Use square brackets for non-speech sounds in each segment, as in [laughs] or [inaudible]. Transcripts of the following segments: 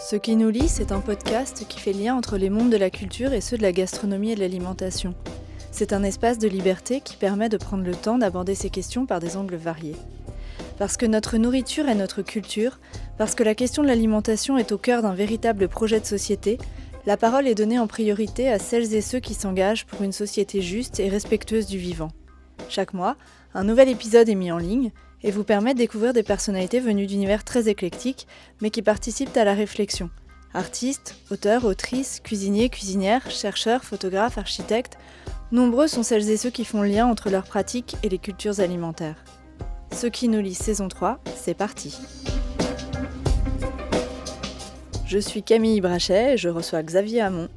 Ce qui nous lie, c'est un podcast qui fait lien entre les mondes de la culture et ceux de la gastronomie et de l'alimentation. C'est un espace de liberté qui permet de prendre le temps d'aborder ces questions par des angles variés. Parce que notre nourriture est notre culture, parce que la question de l'alimentation est au cœur d'un véritable projet de société, la parole est donnée en priorité à celles et ceux qui s'engagent pour une société juste et respectueuse du vivant. Chaque mois, un nouvel épisode est mis en ligne et vous permet de découvrir des personnalités venues d'univers très éclectiques, mais qui participent à la réflexion. Artistes, auteurs, autrices, cuisiniers, cuisinières, chercheurs, photographes, architectes, nombreux sont celles et ceux qui font lien entre leurs pratiques et les cultures alimentaires. Ce qui nous lie saison 3, c'est parti. Je suis Camille Brachet et je reçois Xavier Hamon.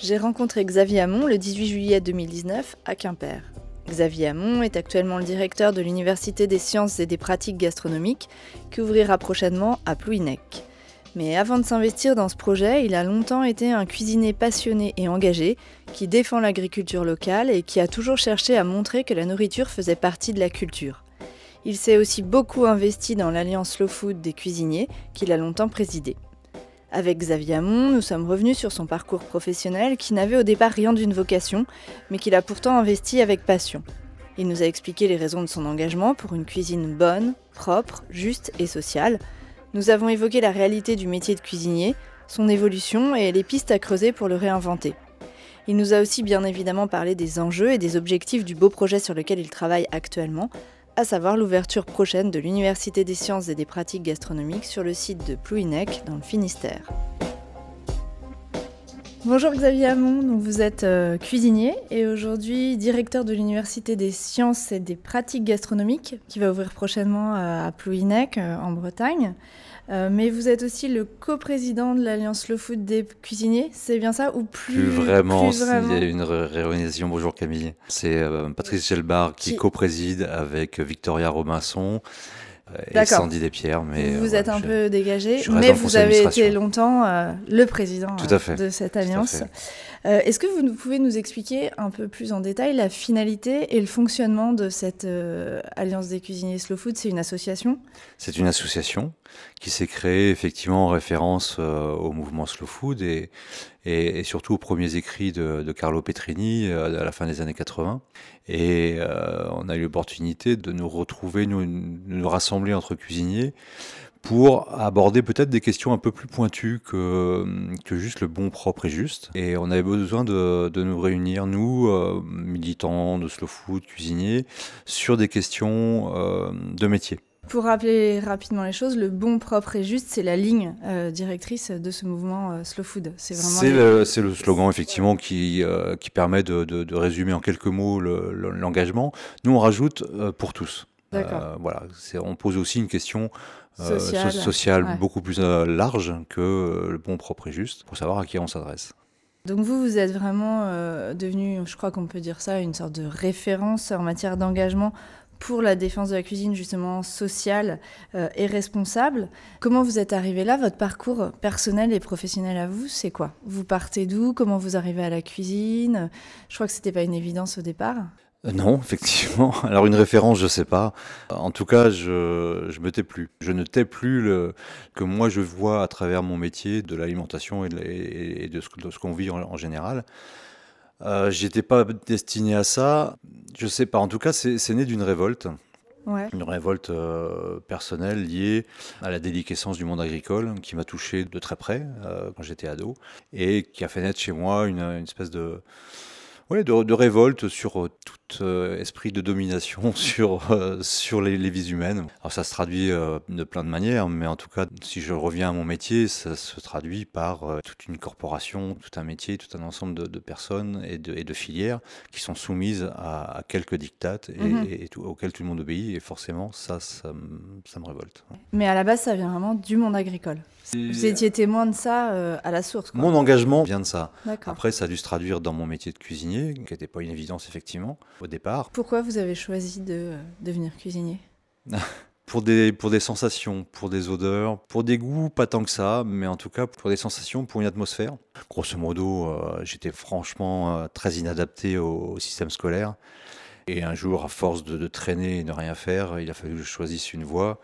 J'ai rencontré Xavier Hamon le 18 juillet 2019 à Quimper. Xavier Hamon est actuellement le directeur de l'Université des sciences et des pratiques gastronomiques qui ouvrira prochainement à Plouhinec. Mais avant de s'investir dans ce projet, il a longtemps été un cuisinier passionné et engagé qui défend l'agriculture locale et qui a toujours cherché à montrer que la nourriture faisait partie de la culture. Il s'est aussi beaucoup investi dans l'Alliance Slow Food des cuisiniers qu'il a longtemps présidée. Avec Xavier Hamon, nous sommes revenus sur son parcours professionnel qui n'avait au départ rien d'une vocation, mais qu'il a pourtant investi avec passion. Il nous a expliqué les raisons de son engagement pour une cuisine bonne, propre, juste et sociale. Nous avons évoqué la réalité du métier de cuisinier, son évolution et les pistes à creuser pour le réinventer. Il nous a aussi bien évidemment parlé des enjeux et des objectifs du beau projet sur lequel il travaille actuellement, à savoir l'ouverture prochaine de l'Université des sciences et des pratiques gastronomiques sur le site de Plouhinec dans le Finistère. Bonjour Xavier Hamon, vous êtes euh, cuisinier et aujourd'hui directeur de l'Université des sciences et des pratiques gastronomiques qui va ouvrir prochainement euh, à Plouhinec euh, en Bretagne. Mais vous êtes aussi le coprésident de l'Alliance Le Food des cuisiniers, c'est bien ça ou plus, plus vraiment, il y a une réorganisation. Bonjour Camille, c'est Patrice Gelbar qui, qui co-préside avec Victoria Robinson et Sandy Despierres. Mais vous êtes un peu dégagé, mais vous avez été longtemps euh, le président euh, de cette alliance. Euh, est-ce que vous pouvez nous expliquer un peu plus en détail la finalité et le fonctionnement de cette alliance des cuisiniers Slow Food? C'est une association? C'est une association qui s'est créée effectivement en référence au mouvement Slow Food et, surtout aux premiers écrits de, Carlo Petrini à la fin des années 80. Et euh, on a eu l'opportunité de nous retrouver, nous rassembler entre cuisiniers pour aborder peut-être des questions un peu plus pointues que, que juste le bon, propre et juste. Et on avait besoin de, de nous réunir, nous, euh, militants de slow food, cuisiniers, sur des questions euh, de métier. Pour rappeler rapidement les choses, le bon, propre et juste, c'est la ligne euh, directrice de ce mouvement euh, Slow Food. C'est le, le, slogan effectivement qui, euh, qui permet de, de, résumer en quelques mots l'engagement. Nous, on rajoute pour tous. Voilà, on pose aussi une question sociale, beaucoup plus large que le bon, propre et juste, pour savoir à qui on s'adresse. Donc vous, vous êtes vraiment devenu, je crois qu'on peut dire ça, une sorte de référence en matière d'engagement pour la défense de la cuisine justement sociale euh, et responsable. Comment vous êtes arrivé là? Votre parcours personnel et professionnel à vous, c'est quoi? Vous partez d'où? Comment vous arrivez à la cuisine? Je crois que c'était pas une évidence au départ. Euh, non, [laughs] effectivement. Alors une référence, je sais pas. En tout cas, je je me tais plus. Je ne tais plus le que moi je vois à travers mon métier de l'alimentation et de, ce, qu'on vit en général. Euh, J'étais pas destiné à ça. Je sais pas. En tout cas, c'est né d'une révolte. Une révolte euh, personnelle liée à la déliquescence du monde agricole qui m'a touché de très près euh, quand j'étais ado et qui a fait naître chez moi une, une espèce de, ouais, de, de, révolte sur tout euh, esprit de domination [laughs] sur, euh, sur les, les, vies humaines. Alors ça se traduit de plein de manières, mais en tout cas, si je reviens à mon métier, ça se traduit par toute une corporation, tout un métier, tout un ensemble de, de personnes et de, et de, filières qui sont soumises à, à quelques dictates et, -hmm. et tout, auxquels tout le monde obéit. Et forcément, ça, ça, ça, me révolte. Mais à la base, ça vient vraiment du monde agricole. Vous étiez témoin de ça euh, à la source quoi. Mon engagement vient de ça. Après, ça a dû se traduire dans mon métier de cuisinier, qui n'était pas une évidence effectivement au départ. Pourquoi vous avez choisi de euh, devenir cuisinier [laughs] pour des, pour des sensations, pour des odeurs, pour des goûts, pas tant que ça, mais en tout cas pour des sensations, pour une atmosphère. Grosso modo, euh, j'étais franchement euh, très inadapté au, au, système scolaire. Et un jour, à force de, traîner et de rien faire, il a fallu que je choisisse une voie.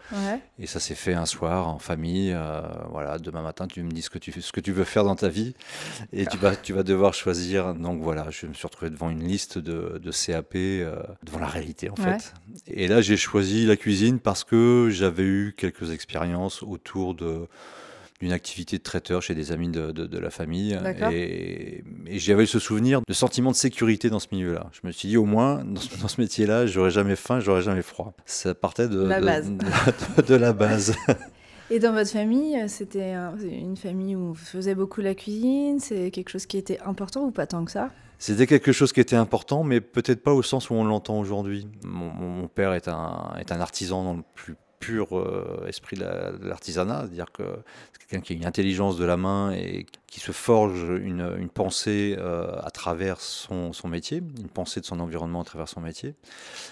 Et ça s'est fait un soir en famille. Euh, voilà, demain matin, tu me dis ce que tu, ce que tu veux faire dans ta vie et tu vas, tu vas devoir choisir. Donc voilà, je me suis retrouvé devant une liste de, de CAP, euh, devant la réalité en fait. Et là, j'ai choisi la cuisine parce que j'avais eu quelques expériences autour de d'une activité de traiteur chez des amis de, de, la famille. Et, j'avais ce souvenir de sentiment de sécurité dans ce milieu-là. Je me suis dit, au moins, dans ce, métier-là, j'aurais jamais faim, j'aurais jamais froid. Ça partait de la base. De, la base. [laughs] [laughs] Et dans votre famille, c'était une famille où vous faisiez beaucoup la cuisine C'est quelque chose qui était important ou pas tant que ça? C'était quelque chose qui était important, mais peut-être pas au sens où on l'entend aujourd'hui. Mon, mon, père est un, est un artisan dans le plus pur euh, esprit de l'artisanat, c'est-à-dire que c'est quelqu'un qui a une intelligence de la main et qui se forge une, pensée euh, à travers son, métier, une pensée de son environnement à travers son métier.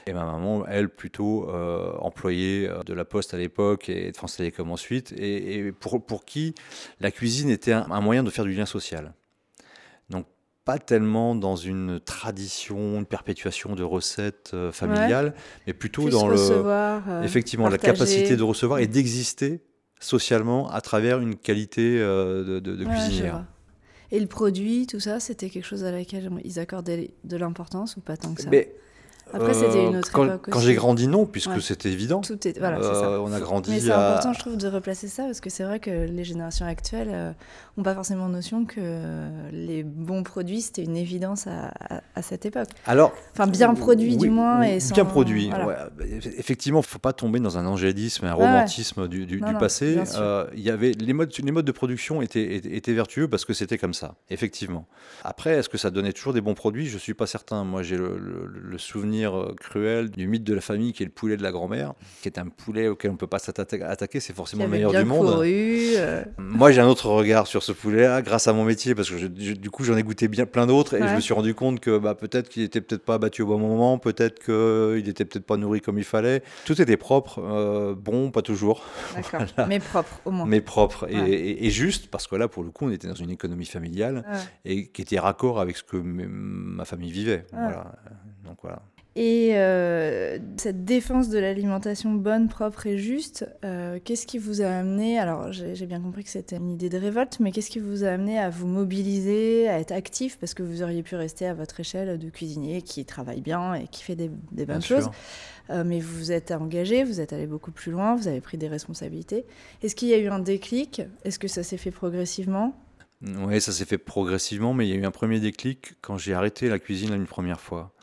Et ma maman, elle, plutôt euh, employée de la Poste à l'époque et de France Télécom ensuite, et, pour, pour qui la cuisine était un, un moyen de faire du lien social. Donc pas tellement dans une tradition, une perpétuation de recettes euh, familiales, mais plutôt dans le, euh, effectivement la capacité de recevoir et d'exister socialement à travers une qualité euh, de, cuisinière. Et le produit, tout ça, c'était quelque chose à laquelle ils accordaient de l'importance ou pas tant que ça? Après, c'était une autre quand, époque Quand j'ai grandi, non, puisque c'était évident. Tout est, voilà, ça. Euh, on a grandi. Mais c'est important, je trouve, de replacer ça parce que c'est vrai que les générations actuelles n'ont euh, pas forcément notion que les bons produits c'était une évidence à, à, cette époque. Alors, enfin, bien produit du moins et sans, bien produit. Effectivement, il faut pas tomber dans un angélisme, un romantisme du, du, passé. Euh, y avait les modes, les modes de production étaient, étaient, vertueux parce que c'était comme ça, effectivement. Après, est-ce que ça donnait toujours des bons produits? Je suis pas certain. Moi, j'ai le souvenir euh, cruel du mythe de la famille qui est le poulet de la grand-mère, qui est un poulet auquel on ne peut pas s'attaquer, c'est forcément le meilleur du monde. Euh. Moi, j'ai un autre regard sur ce poulet-là grâce à mon métier, parce que du coup, j'en ai goûté bien plein d'autres et je me suis rendu compte que bah, peut-être qu'il était peut-être pas abattu au bon moment, peut-être qu'il était peut-être pas nourri comme il fallait. Tout était propre, euh, bon, pas toujours. [laughs] D'accord, mais propre au moins. Mais propre et, juste, parce que là, pour le coup, on était dans une économie familiale et qui était raccord avec ce que ma famille vivait. Voilà. Donc voilà. Et euh, cette défense de l'alimentation bonne, propre et juste, euh, qu'est-ce qui vous a amené, alors j'ai bien compris que c'était une idée de révolte, mais qu'est-ce qui vous a amené à vous mobiliser, à être actif, parce que vous auriez pu rester à votre échelle de cuisinier qui travaille bien et qui fait des, bonnes choses. Euh, mais vous vous êtes engagé, vous êtes allé beaucoup plus loin, vous avez pris des responsabilités. Est-ce qu'il y a eu un déclic? Est-ce que ça s'est fait progressivement? Oui, ça s'est fait progressivement, mais il y a eu un premier déclic quand j'ai arrêté la cuisine une première fois.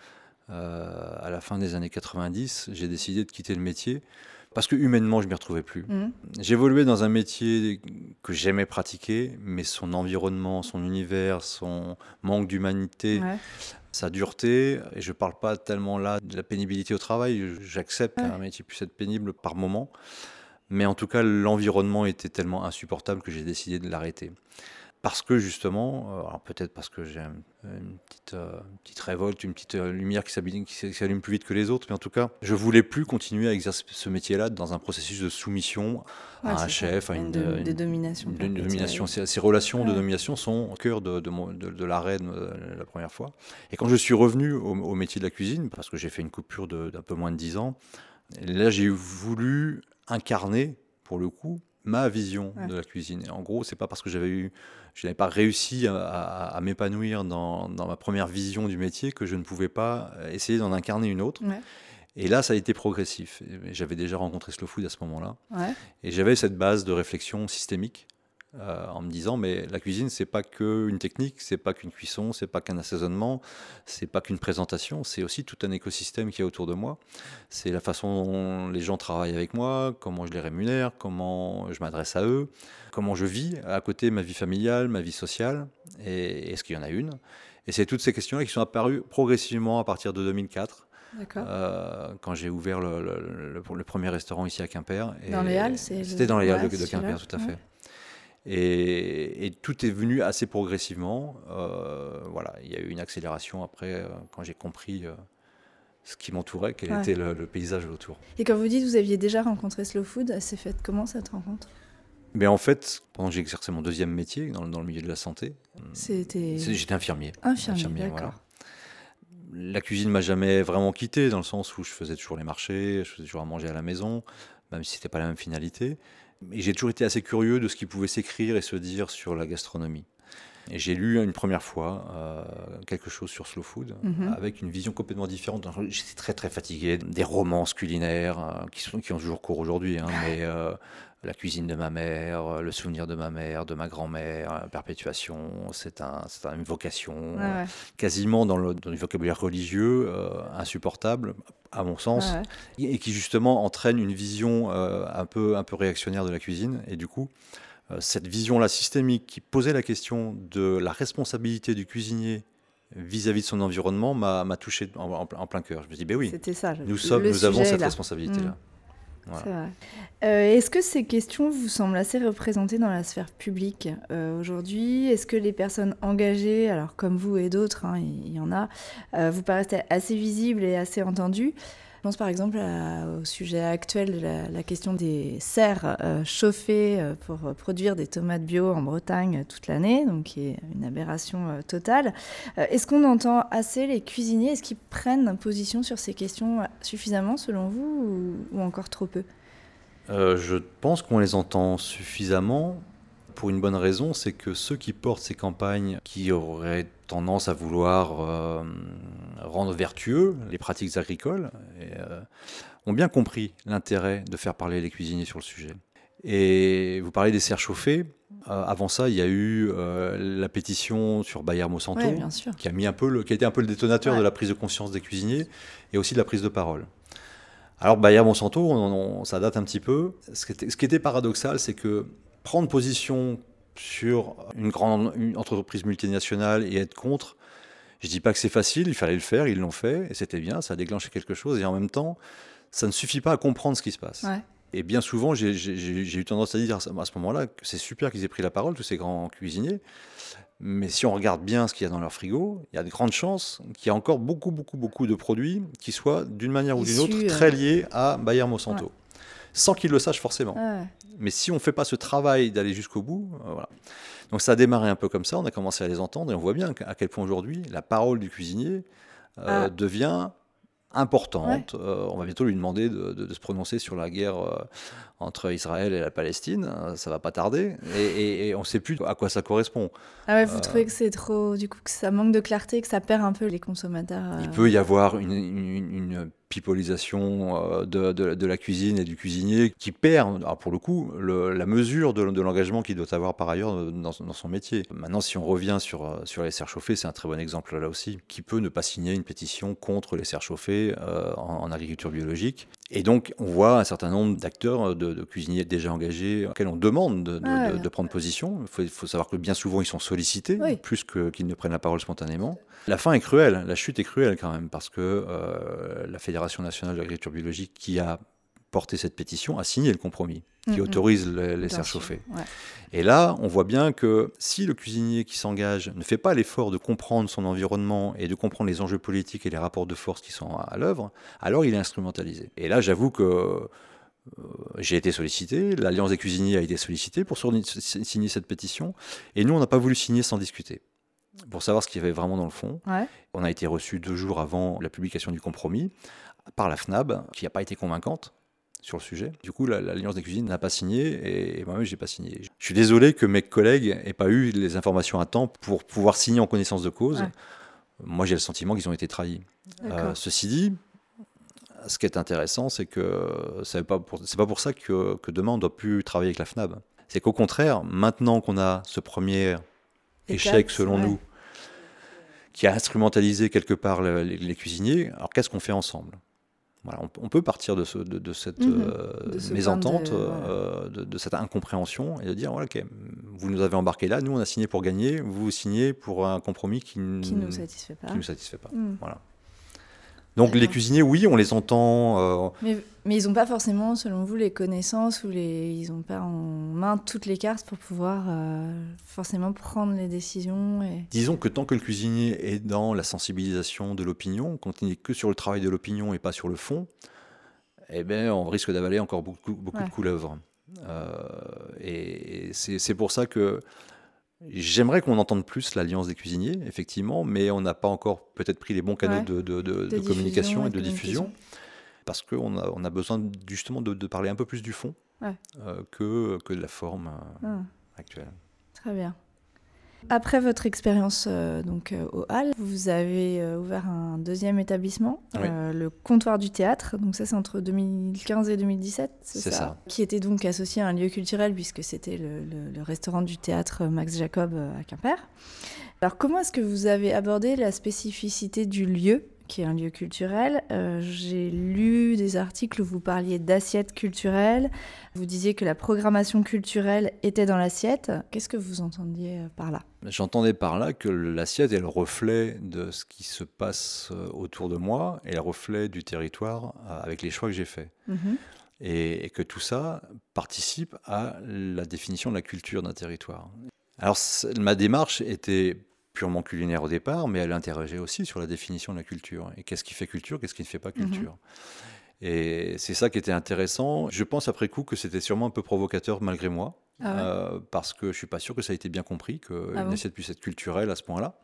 Euh, à la fin des années 90, j'ai décidé de quitter le métier parce que humainement, je m'y retrouvais plus. Mmh. J'évoluais dans un métier que j'aimais pratiquer, mais son environnement, son univers, son manque d'humanité, sa dureté, et je ne parle pas tellement là de la pénibilité au travail, j'accepte qu'un métier puisse être pénible par moment, mais en tout cas, l'environnement était tellement insupportable que j'ai décidé de l'arrêter parce que justement, euh, alors peut-être parce que j'ai une petite, euh, petite révolte, une petite euh, lumière qui s'allume plus vite que les autres, mais en tout cas, je voulais plus continuer à exercer ce métier-là dans un processus de soumission à un chef, à une, de, une, domination. domination. Ces, relations de domination sont au cœur de, de, l'arrêt la première fois. Et quand je suis revenu au, au métier de la cuisine, parce que j'ai fait une coupure d'un peu moins de 10 ans, là j'ai voulu incarner, pour le coup, ma vision de la cuisine. en gros, c'est pas parce que j'avais eu, je n'avais pas réussi à, m'épanouir dans, ma première vision du métier que je ne pouvais pas essayer d'en incarner une autre. Et là, ça a été progressif. J'avais déjà rencontré Slow Food à ce moment-là. Et j'avais cette base de réflexion systémique euh, en me disant mais la cuisine c'est pas qu'une technique, c'est pas qu'une cuisson, c'est pas qu'un assaisonnement, c'est pas qu'une présentation, c'est aussi tout un écosystème qui est autour de moi. C'est la façon dont les gens travaillent avec moi, comment je les rémunère, comment je m'adresse à eux, comment je vis à côté ma vie familiale, ma vie sociale, et est-ce qu'il y en a une? Et c'est toutes ces questions-là qui sont apparues progressivement à partir de 2004. Euh, quand j'ai ouvert le, le, premier restaurant ici à Quimper. Dans les Halles C'était dans les Halles de, Quimper, tout à fait. Et, tout est venu assez progressivement. Euh, voilà, il y a eu une accélération après euh, quand j'ai compris euh, ce qui m'entourait, quel était le, paysage autour. Et quand vous dites que vous aviez déjà rencontré Slow Food, c'est fait comment cette rencontre? Mais en fait, pendant que j'ai exercé mon deuxième métier dans, dans, le milieu de la santé, c'était j'étais infirmier. Infirmier, d'accord. la cuisine m'a jamais vraiment quitté, dans le sens où je faisais toujours les marchés, je faisais toujours à manger à la maison, même si c'était pas la même finalité. Et j'ai toujours été assez curieux de ce qui pouvait s'écrire et se dire sur la gastronomie. Et j'ai lu une première fois euh, quelque chose sur Slow Food Mhm. avec une vision complètement différente. J'étais très très fatigué des romances culinaires euh, qui, sont, qui ont toujours cours aujourd'hui, hein, [laughs] mais euh, la cuisine de ma mère, euh, le souvenir de ma mère, de ma grand-mère, euh, perpétuation, c'est un, c'est une vocation Ouais, euh, ouais. quasiment dans le, dans le vocabulaire religieux euh, insupportable à mon sens Ouais, et qui justement entraîne une vision euh, un, peu, un peu réactionnaire de la cuisine. Et du coup, euh, cette vision-là systémique qui posait la question de la responsabilité du cuisinier vis-à-vis de son environnement m'a touché en, en- en plein cœur. Je me dis, ben oui, ça. nous, sommes, nous avons cette là. responsabilité-là. Mm. Euh, Est-ce que ces questions vous semblent assez représentées dans la sphère publique euh, aujourd'hui? Est-ce que les personnes engagées, alors comme vous et d'autres, hein, il il y en a, euh, vous paraissent assez visibles et assez entendues? Je pense par exemple au sujet actuel de la, question des serres euh, chauffées euh, pour euh, produire des tomates bio en Bretagne toute l'année, donc qui est une aberration totale. Est-ce qu'on entend assez les cuisiniers? Est-ce qu'ils prennent position sur ces questions suffisamment selon vous ou, encore trop peu? Je pense qu'on les entend suffisamment pour une bonne raison, c'est que ceux qui portent ces campagnes, qui auraient tendance à vouloir euh, rendre vertueux les pratiques agricoles, et, euh, ont bien compris l'intérêt de faire parler les cuisiniers sur le sujet. Et vous parlez des serres chauffées. Euh, avant ça, il y a eu la pétition sur Bayer Monsanto, qui a mis un peu le, qui a été un peu le détonateur Ouais. de la prise de conscience des cuisiniers et aussi de la prise de parole. Alors Bayer Monsanto, on, on- ça date un petit peu. Ce qui était, ce qui était paradoxal, c'est que prendre position sur une grande une entreprise multinationale et être contre, je dis pas que c'est facile, il fallait le faire, ils l'ont fait et c'était bien, ça a déclenché quelque chose et en même temps, ça ne suffit pas à comprendre ce qui se passe. Ouais. Et bien souvent, j'ai- eu tendance à dire à ce moment-là que c'est super qu'ils aient pris la parole, tous ces grands cuisiniers. Mais si on regarde bien ce qu'il y a dans leur frigo, il y a de grandes chances qu'il y a encore beaucoup, beaucoup, beaucoup de produits qui soient d'une manière ou d'une autre euh, très liés à Bayer Monsanto. Sans qu'ils le sachent forcément. Ouais. Mais si on ne fait pas ce travail d'aller jusqu'au bout, euh, voilà. Donc ça a démarré un peu comme ça, on a commencé à les entendre et on voit bien à quel point aujourd'hui la parole du cuisinier euh, Ah. devient importante. Euh, on va bientôt lui demander de, de- de se prononcer sur la guerre euh, entre Israël et la Palestine, Euh, ça va pas tarder, et, et- et on ne sait plus à quoi ça correspond. Ah ouais, vous trouvez que c'est trop, du coup, que ça manque de clarté, que ça perd un peu les consommateurs Il peut y avoir une, une- une pipolisation euh, de, de- de la cuisine et du cuisinier qui perd, alors pour le coup, le- la mesure de, de l'engagement qu'il doit avoir par ailleurs dans, dans son métier. Maintenant, si on revient sur, euh, sur les serres chauffées, c'est un très bon exemple là aussi. Qui peut ne pas signer une pétition contre les serres chauffées euh, en, en agriculture biologique Et donc, on voit un certain nombre d'acteurs, de, cuisiniers déjà engagés, auxquels on demande de, Ah, prendre position. Il faut, savoir que bien souvent, ils sont sollicités, Oui. plus qu'ils ne prennent la parole spontanément. La fin est cruelle, la chute est cruelle quand même, parce que euh, la Fédération nationale de l'agriculture biologique, qui a porté cette pétition, a signé le compromis qui autorise les, les serres chauffées. ouais. Et là, on voit bien que si le cuisinier qui s'engage ne fait pas l'effort de comprendre son environnement et de comprendre les enjeux politiques et les rapports de force qui sont à, à l'œuvre, alors il est instrumentalisé. Et là, j'avoue que euh, j'ai été sollicité, l'Alliance des cuisiniers a été sollicitée pour signer cette pétition, et nous, on n'a pas voulu signer sans discuter, pour savoir ce qu'il y avait vraiment dans le fond. Ouais. On a été reçu deux jours avant la publication du compromis par la FNAB, qui n'a pas été convaincante sur le sujet. Du coup, la- l'Alliance des cuisines n'a pas signé et, moi-même, j'ai pas signé. Je suis désolé que mes collègues n'aient pas eu les informations à temps pour pouvoir signer en connaissance de cause. Ouais. Moi, j'ai le sentiment qu'ils ont été trahis. Euh, ceci dit, ce qui est intéressant, c'est que c'est pas pour, pas pour ça que, que demain on doit plus travailler avec la FNAB. C'est qu'au contraire, maintenant qu'on a ce premier échec, selon ouais. nous, qui a instrumentalisé quelque part le- les, les cuisiniers, alors qu'est-ce qu'on fait ensemble? Voilà, on, on peut partir de, ce- de- de cette Mhm. euh, De ce mésentente, de- euh, de, cette incompréhension, et de dire voilà, ok, vous nous avez embarqué là, nous on a signé pour gagner, vous signez pour un compromis qui, ne nous satisfait pas. qui nous satisfait pas. Voilà. Donc les cuisiniers, oui, on les entend. euh, Mais, mais ils n'ont pas forcément, selon vous, les connaissances ou les... ils n'ont pas en main toutes les cartes pour pouvoir euh, forcément prendre les décisions. Et... disons que tant que le cuisinier est dans la sensibilisation de l'opinion, quand il n'est que sur le travail de l'opinion et pas sur le fond, eh ben, on risque d'avaler encore beaucoup, beaucoup Ouais. de couleuvres. Euh, et c'est pour ça que J'aimerais qu'on entende plus l'Alliance des cuisiniers, effectivement, mais on n'a pas encore peut-être pris les bons canaux de, de, communication et de diffusion, parce qu'on a, on a besoin justement de, parler un peu plus du fond euh, que, que de la forme euh, ah. actuelle. Très bien. Après votre expérience euh, donc euh, au Hall, vous avez euh, ouvert un deuxième établissement, le comptoir du théâtre. Donc ça c'est entre 2015 et 2017, c'est ça, Qui était donc associé à un lieu culturel puisque c'était le, restaurant du théâtre Max Jacob à Quimper. Alors comment est-ce que vous avez abordé la spécificité du lieu qui est un lieu culturel. Euh, j'ai lu des articles où vous parliez d'assiette culturelle. Vous disiez que la programmation culturelle était dans l'assiette. Qu'est-ce que vous entendiez euh, par là? J'entendais par là que l'assiette est le reflet de ce qui se passe euh, autour de moi et le reflet du territoire avec les choix que j'ai faits. Mhm. Et, et que tout ça participe à la définition de la culture d'un territoire. Alors ma démarche était purement culinaire au départ, mais elle interrogeait aussi sur la définition de la culture. Et qu'est-ce qui fait culture, qu'est-ce qui ne fait pas mhm. culture Et c'est ça qui était intéressant. Je pense après coup que c'était sûrement un peu provocateur malgré moi, ah euh, parce que je suis pas sûr que ça ait été bien compris, qu'une ah assiette puisse être culturelle à ce point-là.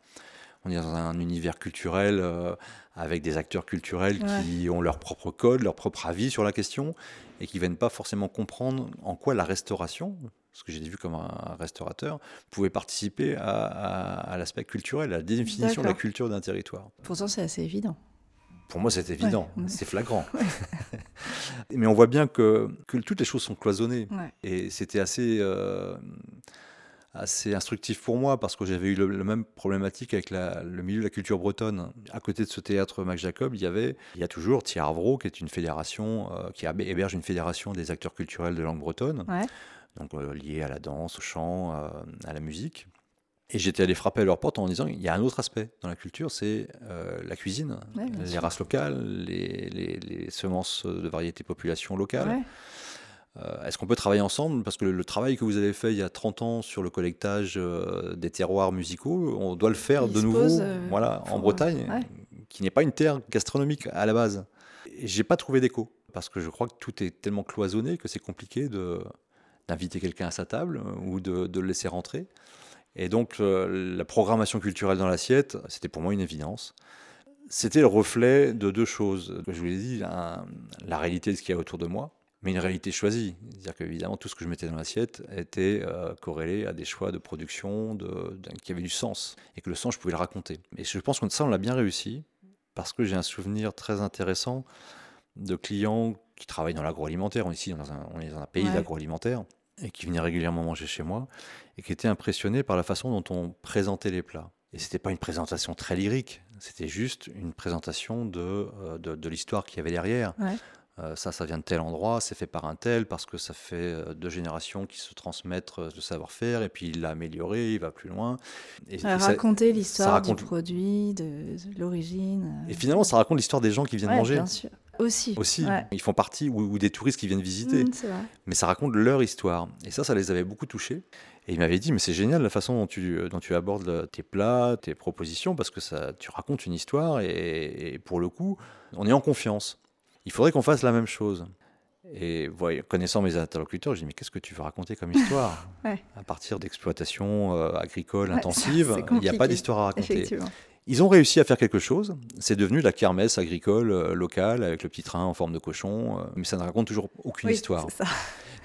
On est dans un univers culturel euh, avec des acteurs culturels qui ont leur propre code, leur propre avis sur la question et qui viennent pas forcément comprendre en quoi la restauration, ce que j'ai vu comme un restaurateur, pouvait participer à, l'aspect culturel, à la définition de la culture d'un territoire. Pourtant, c'est assez évident. Pour moi, c'est évident, c'est flagrant. [laughs] [laughs] Mais on voit bien que, que, toutes les choses sont cloisonnées. Et c'était assez, euh, assez instructif pour moi parce que j'avais eu le, même problématique avec le milieu de la culture bretonne. À côté de ce théâtre Max Jacob, il y avait, il y a toujours Thiarvro, qui est une fédération, euh, qui héberge une fédération des acteurs culturels de langue bretonne donc euh, liés à la danse, au chant, euh, à la musique. Et j'étais allé frapper à leur porte en disant il y a un autre aspect dans la culture, c'est euh, la cuisine, les races locales, les, semences de variétés population locale. Est-ce qu'on peut travailler ensemble? Parce que le, travail que vous avez fait il y a 30 ans sur le collectage des terroirs musicaux, on doit le faire de nouveau voilà, en Bretagne, qui n'est pas une terre gastronomique à la base. J'ai pas trouvé d'écho, parce que je crois que tout est tellement cloisonné que c'est compliqué de, d'inviter quelqu'un à sa table euh, ou de, le laisser rentrer. Et donc euh, la programmation culturelle dans l'assiette, c'était pour moi une évidence. C'était le reflet de deux choses. Je vous l'ai dit, la réalité de ce qu'il y a autour de moi, mais une réalité choisie. C'est-à-dire qu'évidemment, tout ce que je mettais dans l'assiette était euh, corrélé à des choix de production de, qui avaient du sens, et que le sens, je pouvais le raconter. Et je pense que ça, on l'a bien réussi, parce que j'ai un souvenir très intéressant de clients qui travaillent dans l'agroalimentaire. Ici, dans un, on est dans un pays d'agroalimentaire et qui venait régulièrement manger chez moi et qui était impressionné par la façon dont on présentait les plats. Et c'était pas une présentation très lyrique, c'était juste une présentation de, euh, de, l'histoire qu'il y avait derrière. Euh, ça, ça vient de tel endroit, c'est fait par un tel, parce que ça fait euh, deux générations qui se transmettent le savoir-faire, et puis il l'a amélioré, il va plus loin. Et, raconter l'histoire du produit, de, l'origine. Et finalement, ça raconte l'histoire des gens qui viennent manger. Bien sûr. Aussi. Aussi. Ils font partie, ou, des touristes qui viennent visiter. Mmh, mais ça raconte leur histoire. Et ça, ça les avait beaucoup touchés. Et il m'avait dit, mais c'est génial la façon dont tu, dont tu abordes tes plats, tes propositions, parce que ça, tu racontes une histoire et, pour le coup, on est en confiance. Il faudrait qu'on fasse la même chose. Et connaissant mes interlocuteurs, je dis mais qu'est-ce que tu veux raconter comme histoire [laughs] À partir d'exploitation euh, agricole intensive, il n'y a pas d'histoire à raconter. Ils ont réussi à faire quelque chose. C'est devenu la kermesse agricole euh, locale avec le petit train en forme de cochon, euh, mais ça ne raconte toujours aucune histoire.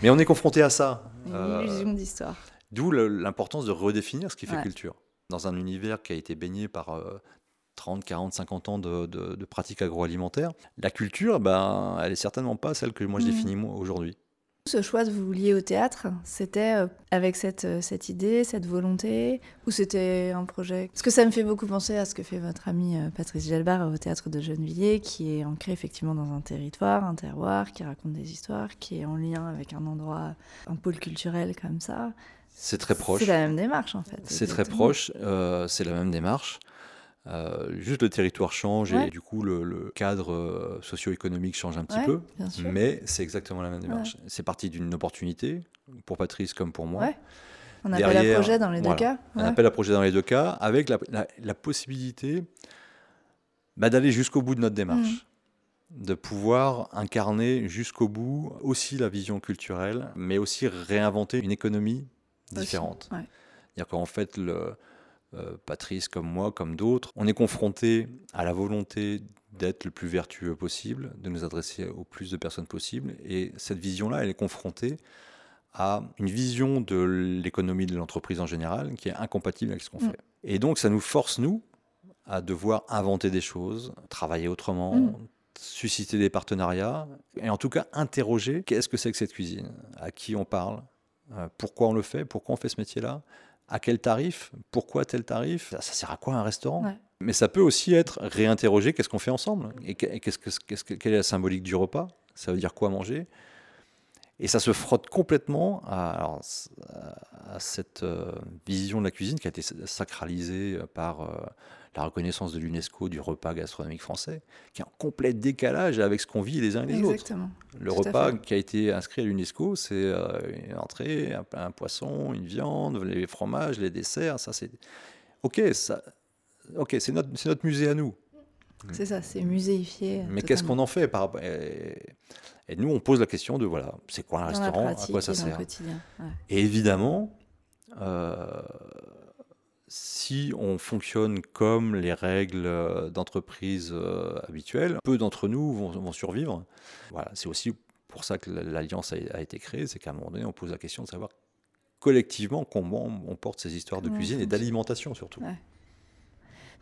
Mais on est confronté à ça. Une illusion d'histoire. D'où l'importance de redéfinir ce qui fait culture. Dans un univers qui a été baigné par 30, 40, 50 ans de, de, pratiques agroalimentaires, la culture, ben, elle est certainement pas celle que moi je mmh. définis aujourd'hui. Ce choix de vous lier au théâtre, c'était euh, avec cette, euh, cette idée, cette volonté, ou c'était un projet? Parce que ça me fait beaucoup penser à ce que fait votre amie euh, Patrice Gelbar au théâtre de Gennevilliers, qui est ancré effectivement dans un territoire, un terroir, qui raconte des histoires, qui est en lien avec un endroit, un pôle culturel comme ça. C'est très proche. C'est la même démarche en fait. C'est très proche, c'est la même démarche. Euh, juste le territoire change et du coup le, cadre euh, socio-économique change un petit peu, mais c'est exactement la même démarche. C'est parti d'une opportunité pour Patrice comme pour moi. On appelle à projet dans les deux cas. On appelle à projet dans les deux cas avec la, possibilité bah, d'aller jusqu'au bout de notre démarche. Mm. de pouvoir incarner jusqu'au bout aussi la vision culturelle, mais aussi réinventer une économie différente. C'est-à-dire qu'en fait, le, Patrice comme moi, comme d'autres, on est confronté à la volonté d'être le plus vertueux possible, de nous adresser au plus de personnes possible. Et cette vision-là, elle est confrontée à une vision de l'économie de l'entreprise en général qui est incompatible avec ce qu'on mm. fait. Et donc, ça nous force, nous, à devoir inventer des choses, travailler autrement, mm. susciter des partenariats, et en tout cas interroger qu'est-ce que c'est que cette cuisine, à qui on parle, euh, pourquoi on le fait, pourquoi on fait ce métier-là, à quel tarif, pourquoi tel tarif, ça sert à quoi un restaurant? Mais ça peut aussi être réinterroger qu'est-ce qu'on fait ensemble, et qu'est-ce que, quelle est la symbolique du repas, ça veut dire quoi manger, et ça se frotte complètement à, cette euh, vision de la cuisine qui a été sacralisée par euh, la reconnaissance de l'UNESCO du repas gastronomique français, qui est en complet décalage avec ce qu'on vit les uns et les Exactement. autres. Le repas qui a été inscrit à l'UNESCO, c'est euh, une entrée, un, poisson, une viande, les fromages, les desserts. Ça, c'est ok. Ça, ok, c'est notre, notre musée à nous. C'est ça, c'est muséifié. Mais qu'est-ce qu'on en fait par et, nous, on pose la question de voilà, c'est quoi un restaurant, à quoi ça sert? Et évidemment, euh, si on fonctionne comme les règles euh, d'entreprise euh, habituelles, peu d'entre nous vont, survivre. Voilà, c'est aussi pour ça que l'alliance a, été créée, c'est qu'à un moment donné, on pose la question de savoir collectivement comment on porte ces histoires de cuisine et d'alimentation surtout.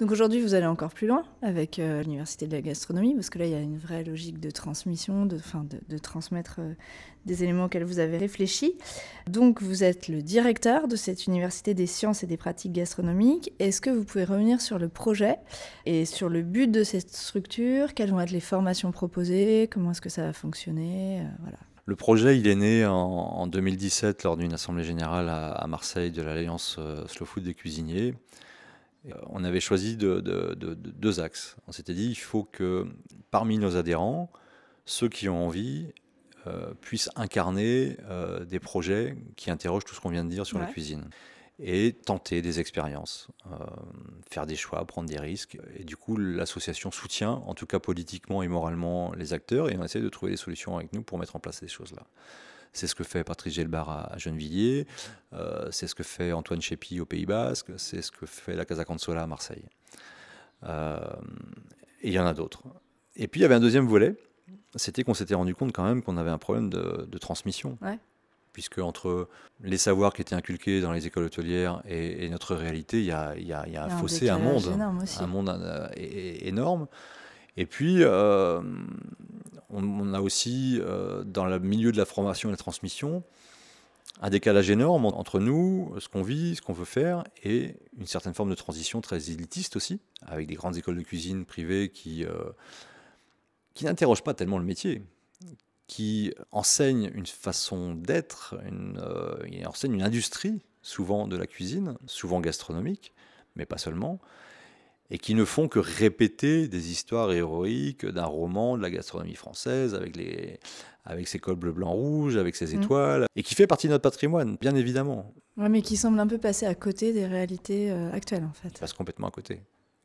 Donc aujourd'hui, vous allez encore plus loin avec euh, l'Université de la gastronomie, parce que là, il y a une vraie logique de transmission, de, transmettre euh, des éléments auxquels vous avez réfléchi. Donc vous êtes le directeur de cette Université des sciences et des pratiques gastronomiques. Est-ce que vous pouvez revenir sur le projet et sur le but de cette structure? Quelles vont être les formations proposées? Comment est-ce que ça va fonctionner? Euh, voilà. Le projet, il est né en, 2017 lors d'une assemblée générale à, Marseille de l'Alliance Slow Food des cuisiniers. Euh, on avait choisi de, deux axes. On s'était dit, il faut que parmi nos adhérents, ceux qui ont envie euh, puissent incarner euh, des projets qui interrogent tout ce qu'on vient de dire sur la cuisine et tenter des expériences, faire des choix, prendre des risques. Et du coup, l'association soutient, en tout cas politiquement et moralement, les acteurs et on essaie de trouver des solutions avec nous pour mettre en place ces choses-là. C'est ce que fait Patrice Gelbar à, Gennevilliers, euh, c'est ce que fait Antoine Chépi au Pays Basque, c'est ce que fait la Casa Consola à Marseille. Euh, et il y en a d'autres. Et puis il y avait un deuxième volet, c'était qu'on s'était rendu compte quand même qu'on avait un problème de, transmission. Puisque entre les savoirs qui étaient inculqués dans les écoles hôtelières et, notre réalité, il y a, un, fossé, un monde, un monde énorme. Et puis, euh, on, a aussi, euh, dans le milieu de la formation et la transmission, un décalage énorme entre nous, ce qu'on vit, ce qu'on veut faire, et une certaine forme de transition très élitiste aussi, avec des grandes écoles de cuisine privées qui, euh, qui n'interrogent pas tellement le métier, qui enseignent une façon d'être, une, enseignent une industrie, souvent de la cuisine, souvent gastronomique, mais pas seulement, et qui ne font que répéter des histoires héroïques d'un roman de la gastronomie française avec, les, avec ses cols bleu, blanc, rouge, avec ses mm. étoiles, et qui fait partie de notre patrimoine, bien évidemment. Oui, mais qui semble un peu passer à côté des réalités euh, actuelles, en fait. Il passe complètement à côté.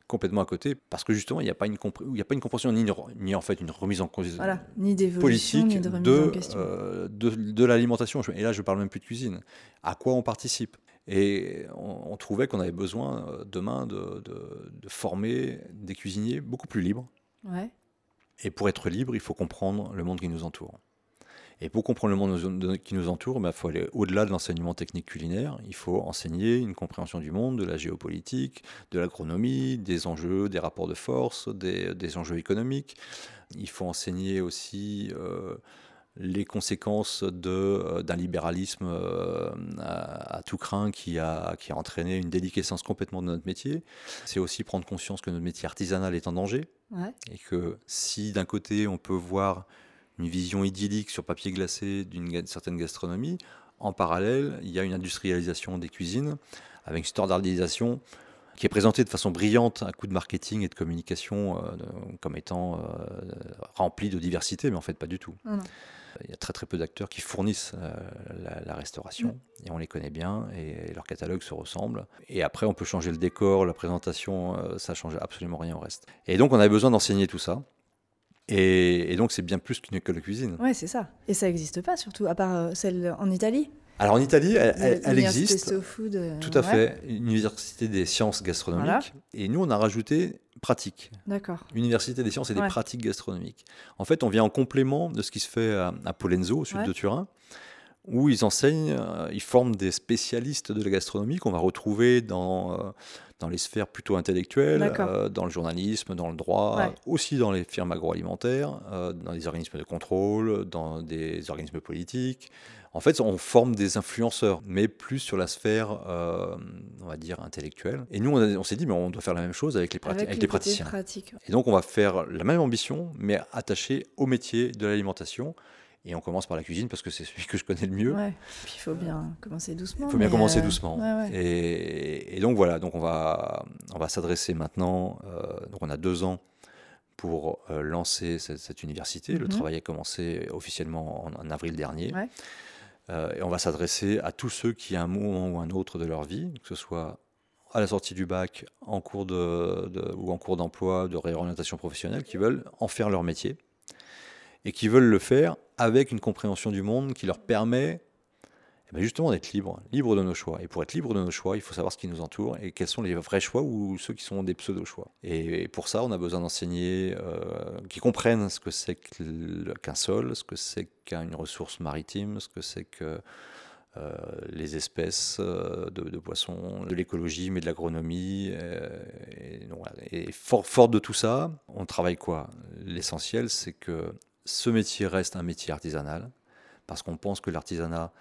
Complètement à côté, parce que justement, il n'y a, pas une il a pas une compréhension, ni, ni, en fait une remise en cause voilà, ni politique ni de, de, en question. Euh, de, de l'alimentation. Et là, je ne parle même plus de cuisine. À quoi on participe? Et on, trouvait qu'on avait besoin euh, demain de, former des cuisiniers beaucoup plus libres. Et pour être libre, il faut comprendre le monde qui nous entoure. Et pour comprendre le monde qui nous entoure, il bah, faut aller au-delà de l'enseignement technique culinaire. Il faut enseigner une compréhension du monde, de la géopolitique, de l'agronomie, des enjeux, des rapports de force, des, enjeux économiques. Il faut enseigner aussi euh, les conséquences euh, d'un libéralisme euh, à, tout craint qui a, qui a entraîné une déliquescence complètement de notre métier. C'est aussi prendre conscience que notre métier artisanal est en danger. Et que si d'un côté on peut voir une vision idyllique sur papier glacé d'une certaine gastronomie, en parallèle, il y a une industrialisation des cuisines avec une standardisation qui est présentée de façon brillante à coup de marketing et de communication euh, comme étant remplie de diversité, mais en fait pas du tout. Il y a très très peu d'acteurs qui fournissent euh, la, restauration mm. et on les connaît bien et, leur catalogue se ressemble. Et après, on peut changer le décor, la présentation, euh, ça change absolument rien au reste. Et donc, on avait besoin d'enseigner tout ça. Et, donc, c'est bien plus qu'une école de cuisine. Ouais, c'est ça. Et ça n'existe pas, surtout, à part euh, celle en Italie? Alors en Italie, elle, elle- elle L'université existe. Food, Tout à ouais. fait. Université des sciences gastronomiques. Voilà. Et nous, on a rajouté pratique. D'accord. Université des sciences et des pratiques gastronomiques. En fait, on vient en complément de ce qui se fait à, à Polenzo, au sud Ouais. de Turin, où ils enseignent, euh, ils forment des spécialistes de la gastronomie qu'on va retrouver dans, euh, dans les sphères plutôt intellectuelles, euh, dans le journalisme, dans le droit, Ouais. aussi dans les firmes agroalimentaires, dans les organismes de contrôle, dans des organismes politiques. En fait, on forme des influenceurs, mais plus sur la sphère, euh, on va dire, intellectuelle. Et nous, on, s'est dit, mais on doit faire la même chose avec les, prati- avec Avec les praticiens. pratique. Et donc, on va faire la même ambition, mais attachée au métier de l'alimentation. Et on commence par la cuisine parce que c'est celui que je connais le mieux. Ouais. Puis il faut bien commencer doucement. Il faut bien commencer euh, doucement. ouais, ouais. Et, et donc voilà, donc on va, on va s'adresser maintenant. euh, donc on a deux ans pour euh, lancer cette, cette université. Le Mhm. travail a commencé officiellement en, en avril dernier. Euh, et on va s'adresser à tous ceux qui, à un moment ou un autre de leur vie, que ce soit à la sortie du bac, en cours ou en cours d'emploi, de réorientation professionnelle, qui veulent en faire leur métier et qui veulent le faire avec une compréhension du monde qui leur permet eh ben, justement d'être libre, libre de nos choix. Et pour être libre de nos choix, il faut savoir ce qui nous entoure et quels sont les vrais choix ou ceux qui sont des pseudo-choix. Et pour ça, on a besoin d'enseignants qui comprennent ce que c'est qu'un sol, ce que c'est qu'une ressource maritime, ce que c'est que euh, les espèces euh, de, poissons, de l'écologie, mais de l'agronomie. euh, et. Et fort, fort de tout ça, on travaille quoi? L'essentiel, c'est que ce métier reste un métier artisanal, parce qu'on pense que l'artisanat,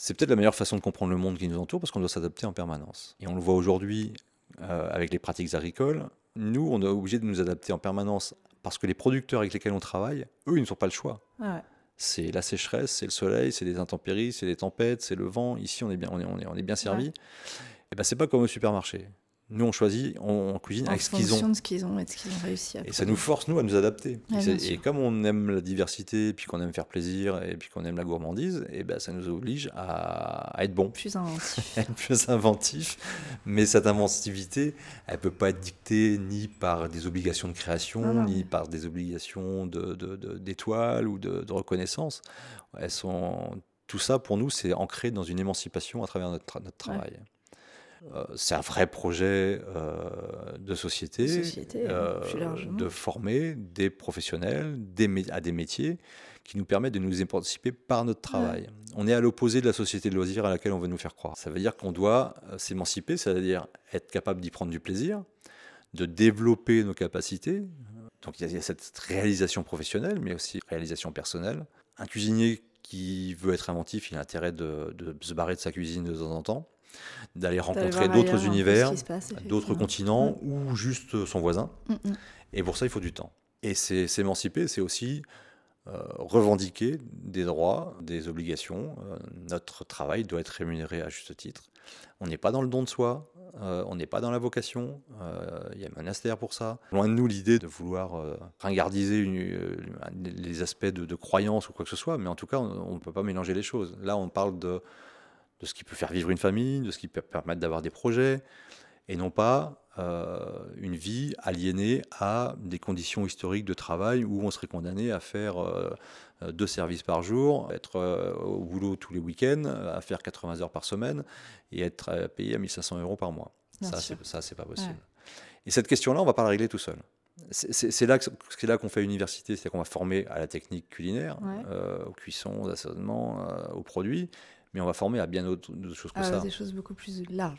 c'est peut-être la meilleure façon de comprendre le monde qui nous entoure, parce qu'on doit s'adapter en permanence. Et on le voit aujourd'hui euh, avec les pratiques agricoles. Nous, on est obligé de nous adapter en permanence, parce que les producteurs avec lesquels on travaille, eux, ils ne sont pas le choix. Ah ouais. C'est la sécheresse, c'est le soleil, c'est les intempéries, c'est les tempêtes, c'est le vent. Ici, on est bien, on est, on est, on est bien servi. Et ben, c'est pas comme au supermarché. Nous, on choisit, on, on cuisine En avec ce qu'ils ont. de ce qu'ils ont et de ce qu'ils ont réussi à Et ça nous force, nous, à nous adapter. Et, comme on aime la diversité, puis qu'on aime faire plaisir, et puis qu'on aime la gourmandise, et ben, ça nous oblige à, à être bon, Plus inventif. [laughs] plus inventif. Mais cette inventivité, elle peut pas être dictée ni par des obligations de création, Non, non. ni par des obligations de- de- de- d'étoiles ou de, de reconnaissance. Elles sont, tout ça, pour nous, c'est ancré dans une émancipation à travers notre, tra- notre travail. Euh, c'est un vrai projet euh, de société, De société, euh, de former des professionnels des à des métiers qui nous permettent de nous émanciper par notre travail. On est à l'opposé de la société de loisirs à laquelle on veut nous faire croire. Ça veut dire qu'on doit s'émanciper, c'est-à-dire être capable d'y prendre du plaisir, de développer nos capacités. Donc il y, a- il y a cette réalisation professionnelle, mais aussi réalisation personnelle. Un cuisinier qui veut être inventif, il a intérêt de, de se barrer de sa cuisine de temps en temps, d'aller rencontrer d'autres univers, passe, d'autres continents ou juste son voisin. Mm, mm. Et pour ça, il faut du temps. Et c'est s'émanciper, c'est aussi euh, revendiquer des droits, des obligations. Euh, notre travail doit être rémunéré à juste titre. On n'est pas dans le don de soi, euh, on n'est pas dans la vocation. euh, Il y a un monastère pour ça. Loin de nous l'idée de vouloir euh, ringardiser une- euh, les aspects de, de croyance ou quoi que ce soit, mais en tout cas, on ne peut pas mélanger les choses. Là, on parle de, de ce qui peut faire vivre une famille, de ce qui peut permettre d'avoir des projets, et non pas euh, une vie aliénée à des conditions historiques de travail où on serait condamné à faire euh, euh, deux services par jour, être euh, au boulot tous les week-ends, à faire 80 heures par semaine et être payé à 1500 euros par mois. Bien Ça, c'est, ça, c'est pas possible. Ouais. Et cette question-là, on va pas la régler tout seul. C'est, là, que- c'est là qu'on fait université, c'est qu'on va former à la technique culinaire, Ouais. aux cuissons, aux assaisonnements, aux produits, mais on va former à bien d'autres, choses que Ah, ça. des choses beaucoup plus larges.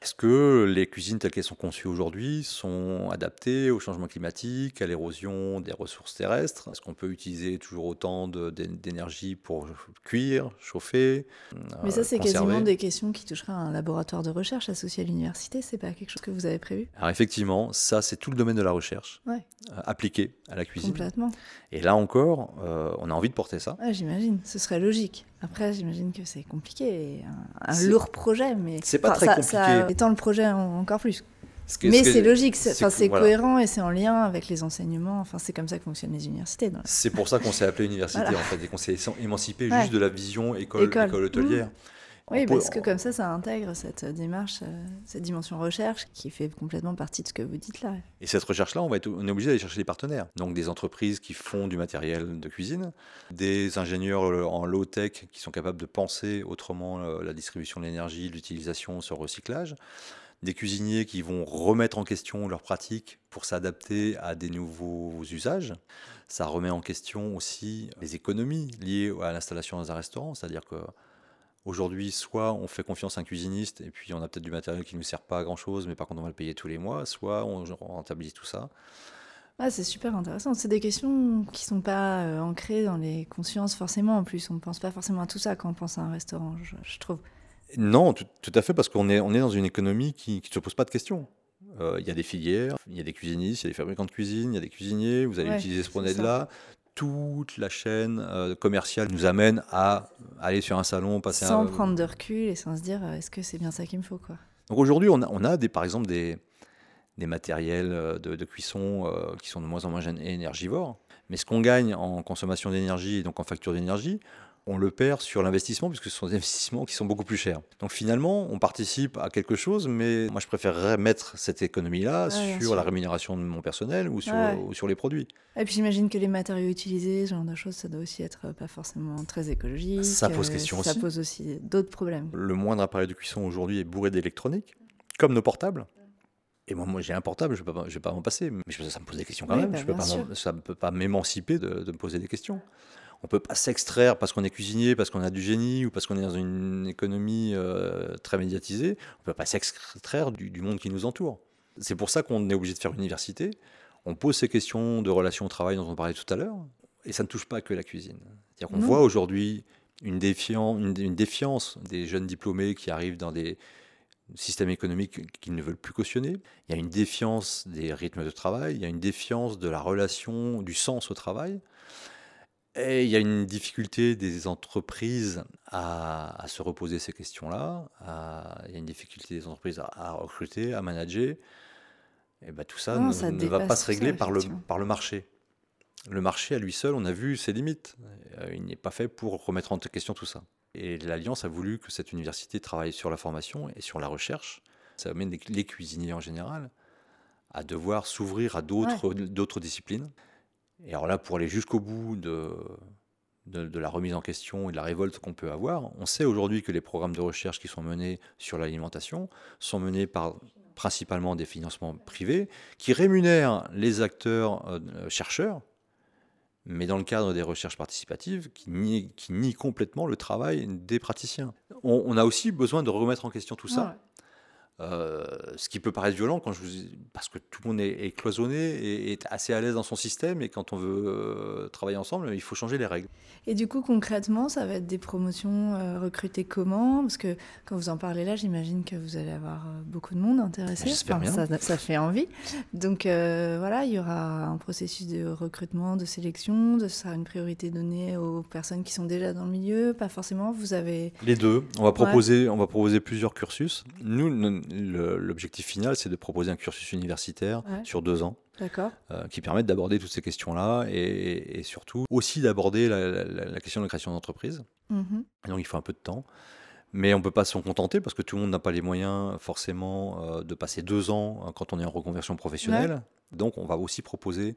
Est-ce que les cuisines telles qu'elles sont conçues aujourd'hui sont adaptées au changement climatique, à l'érosion des ressources terrestres? Est-ce qu'on peut utiliser toujours autant d'énergie pour cuire, chauffer Mais ça, euh, c'est quasiment des questions qui toucheraient à un laboratoire de recherche associé à l'université. C'est pas quelque chose que vous avez prévu? Alors effectivement, ça c'est tout le domaine de la recherche Ouais. euh, appliqué à la cuisine. Complètement. Et là encore, euh, on a envie de porter ça. Ouais, j'imagine. Ce serait logique. Après, j'imagine que c'est compliqué. Un, lourd projet, mais. C'est pas Enfin, très ça- compliqué. Ça étend le projet en- encore plus. Ce que- mais ce c'est logique. C'est voilà. cohérent et c'est en lien avec les enseignements. Enfin, c'est comme ça que fonctionnent les universités. la- C'est pour ça qu'on s'est appelé université Voilà. en fait, et qu'on s'est émancipé Ouais. juste de la vision école, École. école hôtelière. Oui, parce que comme ça, ça intègre cette démarche, euh, cette dimension recherche qui fait complètement partie de ce que vous dites là. Et cette recherche-là, on, va être, on est obligé d'aller chercher des partenaires. Donc des entreprises qui font du matériel de cuisine, des ingénieurs en low-tech qui sont capables de penser autrement euh, la distribution de l'énergie, l'utilisation, ce recyclage des cuisiniers qui vont remettre en question leurs pratiques pour s'adapter à des nouveaux usages. Ça remet en question aussi les économies liées à l'installation dans un restaurant, c'est-à-dire que Aujourd'hui, soit on fait confiance à un cuisiniste et puis on a peut-être du matériel qui ne nous sert pas à grand chose, mais par contre on va le payer tous les mois, soit on rentabilise tout ça. Ah, c'est super intéressant. C'est des questions qui ne sont pas euh, ancrées dans les consciences forcément. En plus, on ne pense pas forcément à tout ça quand on pense à un restaurant, je, trouve. Non, tout, à fait, parce qu'on est, on est dans une économie qui ne se pose pas de questions. Euh, il y a des filières, il y a des cuisinistes, il y a des fabricants de cuisine, il y a des cuisiniers, vous allez utiliser ce modèle-là toute la chaîne euh, commerciale nous amène à aller sur un salon, passer sans prendre de recul et sans se dire euh, est-ce que c'est bien ça qu'il me faut quoi. Donc aujourd'hui, on a, on a des, par exemple des, des matériels euh, de, cuisson qui sont de moins en moins énergivores, mais ce qu'on gagne en consommation d'énergie et donc en facture d'énergie, on le perd sur l'investissement puisque ce sont des investissements qui sont beaucoup plus chers. Donc finalement, on participe à quelque chose, mais moi je préférerais mettre cette économie-là sur la rémunération de mon personnel ou sur, sur les produits. Et puis j'imagine que les matériaux utilisés, ce genre de choses, ça doit aussi être pas forcément très écologique. Ça pose question aussi. Ça pose aussi d'autres problèmes. Le moindre appareil de cuisson aujourd'hui est bourré d'électronique, comme nos portables. Et moi, moi j'ai un portable, je ne vais pas, m'en passer. Mais ça me pose des questions quand même. Bah, je peux pas, ça ne peut pas m'émanciper de, de, me poser des questions. On ne peut pas s'extraire parce qu'on est cuisinier, parce qu'on a du génie ou parce qu'on est dans une économie euh, très médiatisée. On ne peut pas s'extraire du, monde qui nous entoure. C'est pour ça qu'on est obligé de faire une université. On pose ces questions de relations au travail dont on parlait tout à l'heure. Et ça ne touche pas que la cuisine. C'est-à-dire qu'on voit aujourd'hui une, une, défiance des jeunes diplômés qui arrivent dans des systèmes économiques qu'ils ne veulent plus cautionner. Il y a une défiance des rythmes de travail, il y a une défiance de la relation, du sens au travail. Et il y a une difficulté des entreprises à, se reposer ces questions-là. Il y a une difficulté des entreprises à, recruter, à manager. Et ben tout ça ne, va pas se régler par, le, par le marché. Le marché à lui seul, on a vu ses limites. Euh, il n'est pas fait pour remettre en question tout ça. Et l'Alliance a voulu que cette université travaille sur la formation et sur la recherche. Ça amène les cuisiniers en général à devoir s'ouvrir à d'autres disciplines. Et alors là, pour aller jusqu'au bout de, de, la remise en question et de la révolte qu'on peut avoir, on sait aujourd'hui que les programmes de recherche qui sont menés sur l'alimentation sont menés par principalement des financements privés qui rémunèrent les acteurs euh, chercheurs, mais dans le cadre des recherches participatives qui nient, complètement le travail des praticiens. On, a aussi besoin de remettre en question tout ça. Euh, ce qui peut paraître violent quand je vous... parce que tout le monde est, cloisonné et est assez à l'aise dans son système et quand on veut euh, travailler ensemble, il faut changer les règles. Et du coup, concrètement, ça va être des promotions euh, recrutées comment? Parce que quand vous en parlez là, j'imagine que vous allez avoir beaucoup de monde intéressé. J'espère bien. Ça, ça, fait envie. Donc voilà, il y aura un processus de recrutement, de sélection, de, ça sera une priorité donnée aux personnes qui sont déjà dans le milieu, pas forcément. Vous avez les deux. On va proposer, on va proposer plusieurs cursus. Nous, l'objectif final, c'est de proposer un cursus universitaire sur deux ans. Euh, qui permette d'aborder toutes ces questions-là et, surtout aussi d'aborder la, question de la création d'entreprise. Mm-hmm. Donc il faut un peu de temps. Mais on ne peut pas s'en contenter parce que tout le monde n'a pas les moyens forcément euh, de passer deux ans euh, quand on est en reconversion professionnelle. Donc on va aussi proposer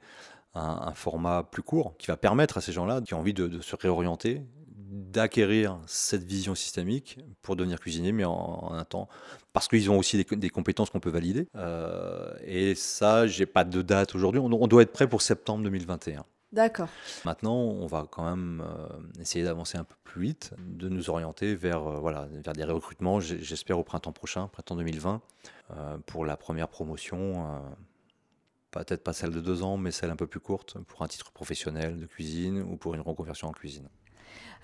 un, format plus court qui va permettre à ces gens-là qui ont envie de se réorienter d'acquérir cette vision systémique pour devenir cuisinier, mais en, un temps, parce qu'ils ont aussi des, compétences qu'on peut valider. Euh, et ça, j'ai pas de date aujourd'hui. On, doit être prêt pour septembre 2021. D'accord. Maintenant, on va quand même euh, essayer d'avancer un peu plus vite, de nous orienter vers, euh, voilà, vers des recrutements, j'espère au printemps prochain, printemps 2020, pour la première promotion peut-être pas celle de deux ans, mais celle un peu plus courte, pour un titre professionnel de cuisine ou pour une reconversion en cuisine.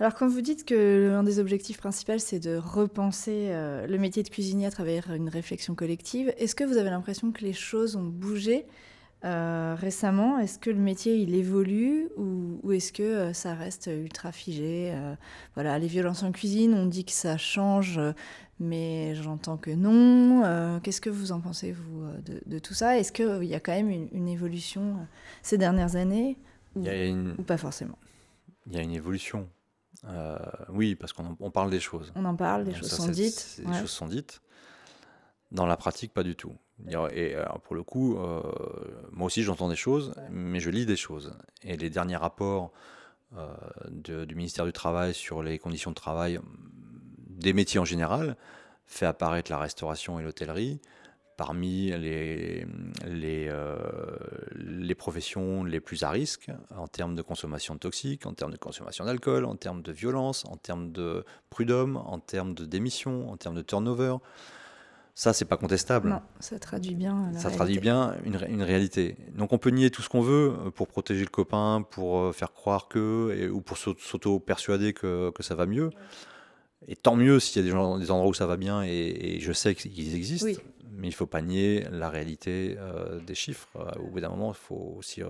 Alors quand vous dites que l'un des objectifs principaux, c'est de repenser euh, le métier de cuisinier à travers une réflexion collective, est-ce que vous avez l'impression que les choses ont bougé euh, récemment? Est-ce que le métier, il évolue ou, est-ce que euh, ça reste ultra figé Voilà, les violences en cuisine, on dit que ça change, mais j'entends que non. Qu'est-ce que vous en pensez, vous, de, tout ça? Est-ce qu'il y a quand même une, évolution ces dernières années ou pas forcément? Il y a une évolution oui, parce qu'on parle des choses. On en parle, les choses sont dites. Les choses sont dites. Dans la pratique, pas du tout. Et pour le coup, moi aussi j'entends des choses, mais je lis des choses. Et les derniers rapports du ministère du Travail sur les conditions de travail des métiers en général fait apparaître la restauration et l'hôtellerie parmi les, les, euh, les, professions les plus à risque en termes de consommation de toxiques, en termes de consommation d'alcool, en termes de violence, en termes de prud'homme, en termes de démission, en termes de turnover. Ça, c'est pas contestable. Non, ça traduit bien. ça traduit bien une, une, réalité. Donc, on peut nier tout ce qu'on veut euh, pour protéger le copain, pour euh, faire croire que, et, ou pour s'auto-persuader que, que, ça va mieux. Et tant mieux s'il y a des, gens, des endroits où ça va bien, et, je sais qu'ils existent, mais il ne faut pas nier la réalité euh, des chiffres. Euh, au bout d'un moment, il faut aussi. Euh,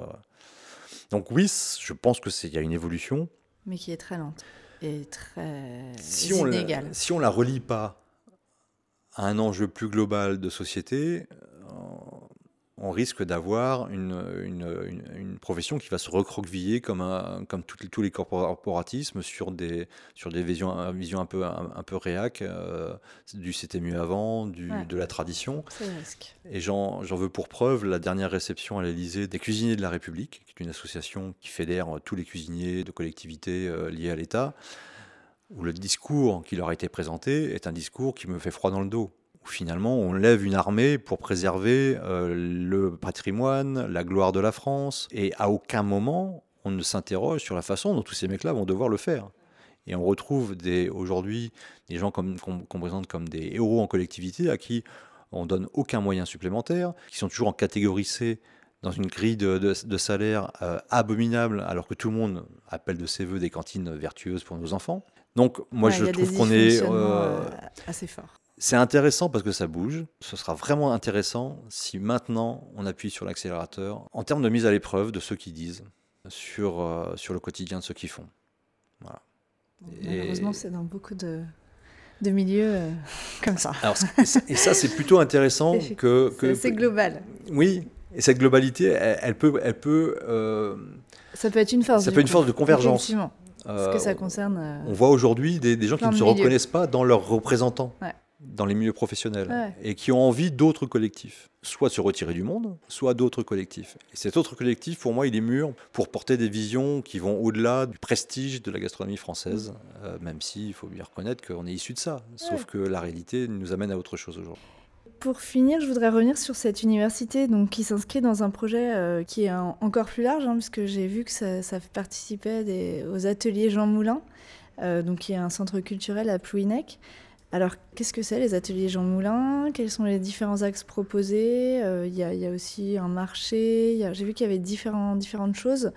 donc, oui, je pense qu'il y a une évolution. Mais qui est très lente et très si inégale. On si on ne la relie pas à un enjeu plus global de société, on risque d'avoir une, une, profession qui va se recroqueviller comme, un, comme tous les corporatismes sur des, sur des visions, visions un, peu, un, peu réac, euh, du c'était mieux avant, du, de la tradition. Et j'en veux pour preuve la dernière réception à l'Elysée des cuisiniers de la République, qui est une association qui fédère tous les cuisiniers de collectivités euh, liées à l'État, où le discours qui leur a été présenté est un discours qui me fait froid dans le dos où finalement on lève une armée pour préserver euh, le patrimoine, la gloire de la France, et à aucun moment on ne s'interroge sur la façon dont tous ces mecs-là vont devoir le faire. Et on retrouve aujourd'hui des gens qu'on présente comme des héros en collectivité à qui on donne aucun moyen supplémentaire, qui sont toujours en catégorie C dans une grille de, salaire euh, abominable, alors que tout le monde appelle de ses voeux des cantines vertueuses pour nos enfants. Donc moi je trouve qu'on est euh, assez fort. C'est intéressant parce que ça bouge. Ce sera vraiment intéressant si maintenant on appuie sur l'accélérateur en termes de mise à l'épreuve de ceux qui disent sur, euh, sur le quotidien de ceux qui font. Voilà. Malheureusement, c'est dans beaucoup de, de milieux euh, [laughs] comme ça. et ça, c'est plutôt intéressant [laughs] que. que c'est global. Oui, et cette globalité, elle, peut. Elle peut euh, ça peut être une force. Ça peut être une force de convergence. Effectivement. Parce que ça concerne. on voit aujourd'hui des, des, gens qui ne se reconnaissent pas dans leurs représentants. Ouais dans les milieux professionnels et qui ont envie d'autres collectifs, soit se retirer du monde, soit d'autres collectifs. Et cet autre collectif, pour moi, il est mûr pour porter des visions qui vont au-delà du prestige de la gastronomie française, euh, même s'il il faut bien reconnaître qu'on est issu de ça. Sauf que la réalité nous amène à autre chose aujourd'hui. Pour finir, je voudrais revenir sur cette université donc, qui s'inscrit dans un projet euh, qui est encore plus large, hein, puisque j'ai vu que ça, ça participait des, aux ateliers Jean Moulin, euh, donc, qui est un centre culturel à Plouinec. Alors, qu'est-ce que c'est les ateliers Jean Moulin? Quels sont les différents axes proposés? Euh, Il y, a aussi un marché. J'ai vu qu'il y avait différentes choses.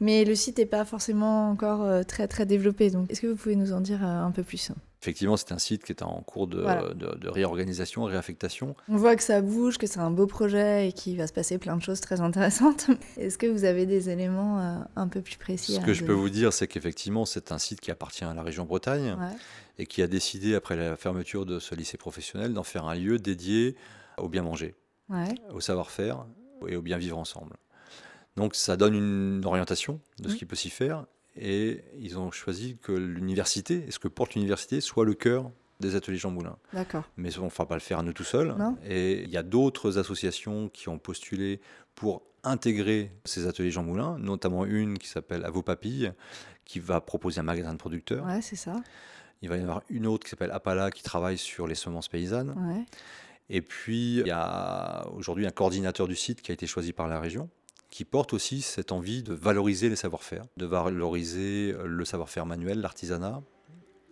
Mais le site n'est pas forcément encore euh, très, très développé. Donc, est-ce que vous pouvez nous en dire euh, un peu plus? Effectivement, c'est un site qui est en cours de, de, réorganisation, réaffectation. On voit que ça bouge, que c'est un beau projet et qu'il va se passer plein de choses très intéressantes. [laughs] Est-ce que vous avez des éléments un peu plus précis Ce que je peux vous dire, c'est qu'effectivement, c'est un site qui appartient à la région Bretagne et qui a décidé, après la fermeture de ce lycée professionnel, d'en faire un lieu dédié au bien manger, au savoir-faire et au bien vivre ensemble. Donc ça donne une orientation de ce qui peut s'y faire et ils ont choisi que l'université, et ce que porte l'université, soit le cœur des ateliers Jean Moulin. D'accord. Mais on ne va pas le faire à nous tout seuls. Et il y a d'autres associations qui ont postulé pour intégrer ces ateliers Jean Moulin, notamment une qui s'appelle À vos papilles, qui va proposer un magasin de producteurs. Ouais, c'est ça. Il va y en avoir une autre qui s'appelle Apala qui travaille sur les semences paysannes. Et puis, il y a aujourd'hui un coordinateur du site qui a été choisi par la région, qui porte aussi cette envie de valoriser les savoir-faire, de valoriser le savoir-faire manuel, l'artisanat,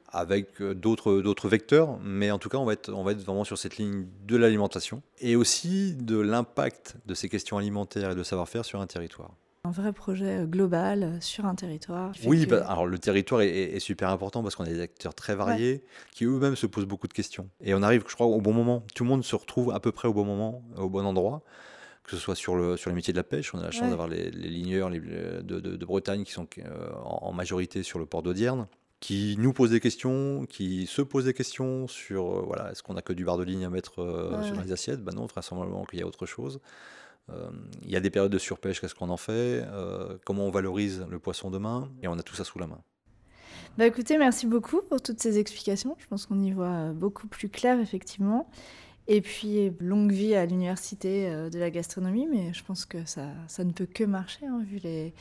avec d'autres, d'autres vecteurs, mais en tout cas, on va, être, on va être vraiment sur cette ligne de l'alimentation et aussi de l'impact de ces questions alimentaires et de savoir-faire sur un territoire. Un vrai projet euh, global euh, sur un territoire. Oui, bah, alors le territoire est, super important parce qu'on a des acteurs très variés qui eux-mêmes se posent beaucoup de questions. Et on arrive, je crois, au bon moment. Tout le monde se retrouve à peu près au bon moment, au bon endroit que ce soit sur, le, sur les métiers de la pêche. On a la chance d'avoir les, les, ligneurs de, Bretagne qui sont euh, en, majorité sur le port d'Audierne, qui nous posent des questions, qui se posent des questions sur voilà, est-ce qu'on a que du bar de ligne à mettre sur les assiettes? Ben non, vraisemblablement qu'il y a autre chose. Euh, il y a des périodes de surpêche, qu'est-ce qu'on en fait euh, Comment on valorise le poisson demain Et on a tout ça sous la main. Bah écoutez, merci beaucoup pour toutes ces explications. Je pense qu'on y voit beaucoup plus clair, effectivement. Et puis, longue vie à l'université euh, de la gastronomie, mais je pense que ça, ça ne peut que marcher, hein, vu, les,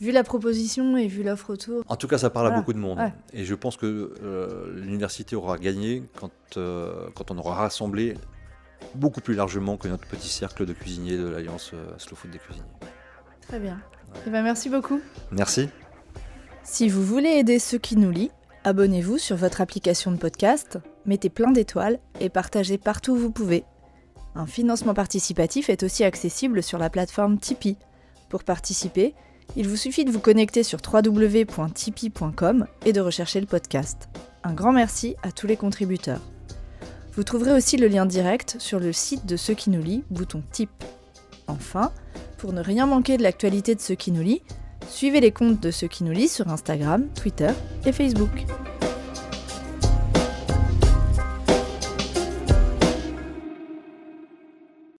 vu la proposition et vu l'offre autour. En tout cas, ça parle à beaucoup de monde. Et je pense que euh, l'université aura gagné quand, euh, quand on aura rassemblé beaucoup plus largement que notre petit cercle de cuisiniers de l'Alliance Slow Food des cuisiniers. Très bien. Et eh ben, merci beaucoup. Merci. Si vous voulez aider ceux qui nous lient, abonnez-vous sur votre application de podcast, mettez plein d'étoiles et partagez partout où vous pouvez. Un financement participatif est aussi accessible sur la plateforme Tipeee. Pour participer, il vous suffit de vous connecter sur www.tipeee.com et de rechercher le podcast. Un grand merci à tous les contributeurs. Vous trouverez aussi le lien direct sur le site de Ceux qui nous lient, bouton Tip. Enfin, pour ne rien manquer de l'actualité de Ceux qui nous lient, Suivez les comptes de ceux qui nous lisent sur Instagram, Twitter et Facebook.